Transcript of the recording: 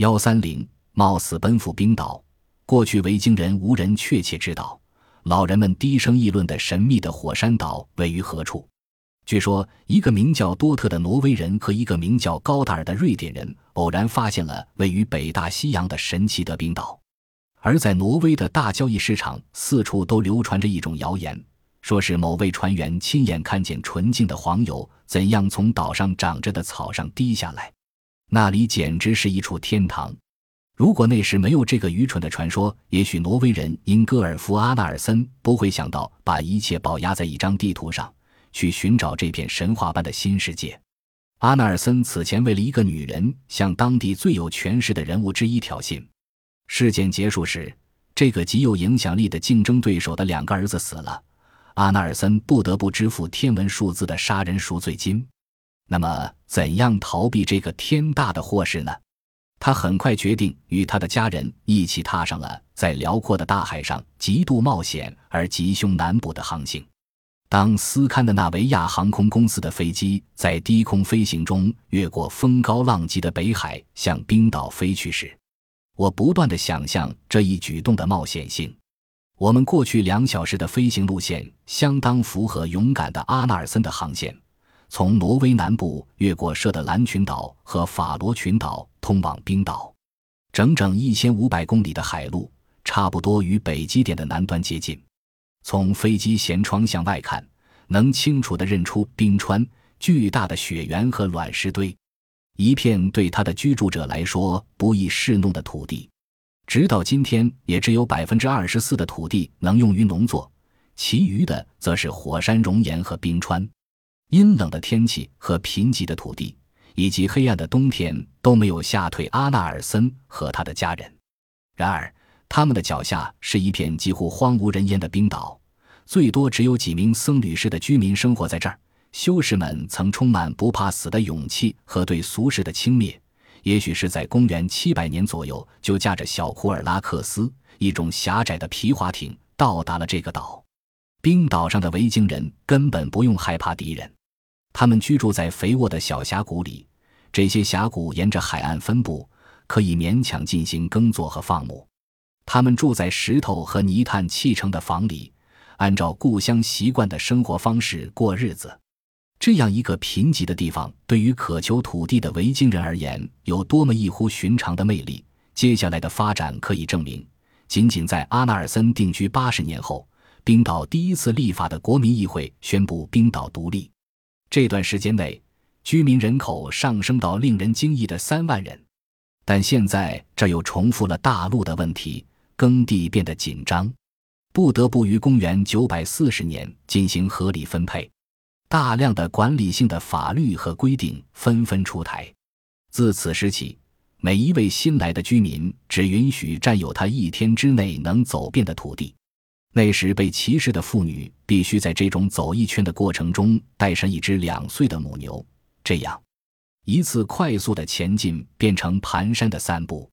幺三零冒死奔赴冰岛，过去维京人无人确切知道，老人们低声议论的神秘的火山岛位于何处。据说，一个名叫多特的挪威人和一个名叫高达尔的瑞典人偶然发现了位于北大西洋的神奇的冰岛。而在挪威的大交易市场，四处都流传着一种谣言，说是某位船员亲眼看见纯净的黄油怎样从岛上长着的草上滴下来。那里简直是一处天堂。如果那时没有这个愚蠢的传说，也许挪威人因戈尔夫·阿纳尔森不会想到把一切保压在一张地图上，去寻找这片神话般的新世界。阿纳尔森此前为了一个女人，向当地最有权势的人物之一挑衅。事件结束时，这个极有影响力的竞争对手的两个儿子死了，阿纳尔森不得不支付天文数字的杀人赎罪金。那么，怎样逃避这个天大的祸事呢？他很快决定与他的家人一起踏上了在辽阔的大海上极度冒险而吉凶难卜的航行。当斯堪的纳维亚航空公司的飞机在低空飞行中越过风高浪急的北海向冰岛飞去时，我不断的想象这一举动的冒险性。我们过去两小时的飞行路线相当符合勇敢的阿纳尔森的航线。从挪威南部越过设的兰群岛和法罗群岛，通往冰岛，整整一千五百公里的海路，差不多与北极点的南端接近。从飞机舷窗向外看，能清楚地认出冰川、巨大的雪原和卵石堆，一片对他的居住者来说不易侍弄的土地。直到今天，也只有百分之二十四的土地能用于农作，其余的则是火山熔岩和冰川。阴冷的天气和贫瘠的土地，以及黑暗的冬天都没有吓退阿纳尔森和他的家人。然而，他们的脚下是一片几乎荒无人烟的冰岛，最多只有几名僧侣式的居民生活在这儿。修士们曾充满不怕死的勇气和对俗世的轻蔑。也许是在公元七百年左右，就驾着小库尔拉克斯一种狭窄的皮划艇到达了这个岛。冰岛上的维京人根本不用害怕敌人。他们居住在肥沃的小峡谷里，这些峡谷沿着海岸分布，可以勉强进行耕作和放牧。他们住在石头和泥炭砌成的房里，按照故乡习惯的生活方式过日子。这样一个贫瘠的地方，对于渴求土地的维京人而言，有多么异乎寻常的魅力？接下来的发展可以证明。仅仅在阿纳尔森定居八十年后，冰岛第一次立法的国民议会宣布冰岛独立。这段时间内，居民人口上升到令人惊异的三万人，但现在这又重复了大陆的问题，耕地变得紧张，不得不于公元九百四十年进行合理分配，大量的管理性的法律和规定纷纷出台。自此时起，每一位新来的居民只允许占有他一天之内能走遍的土地。那时被歧视的妇女必须在这种走一圈的过程中带上一只两岁的母牛，这样一次快速的前进变成蹒跚的散步。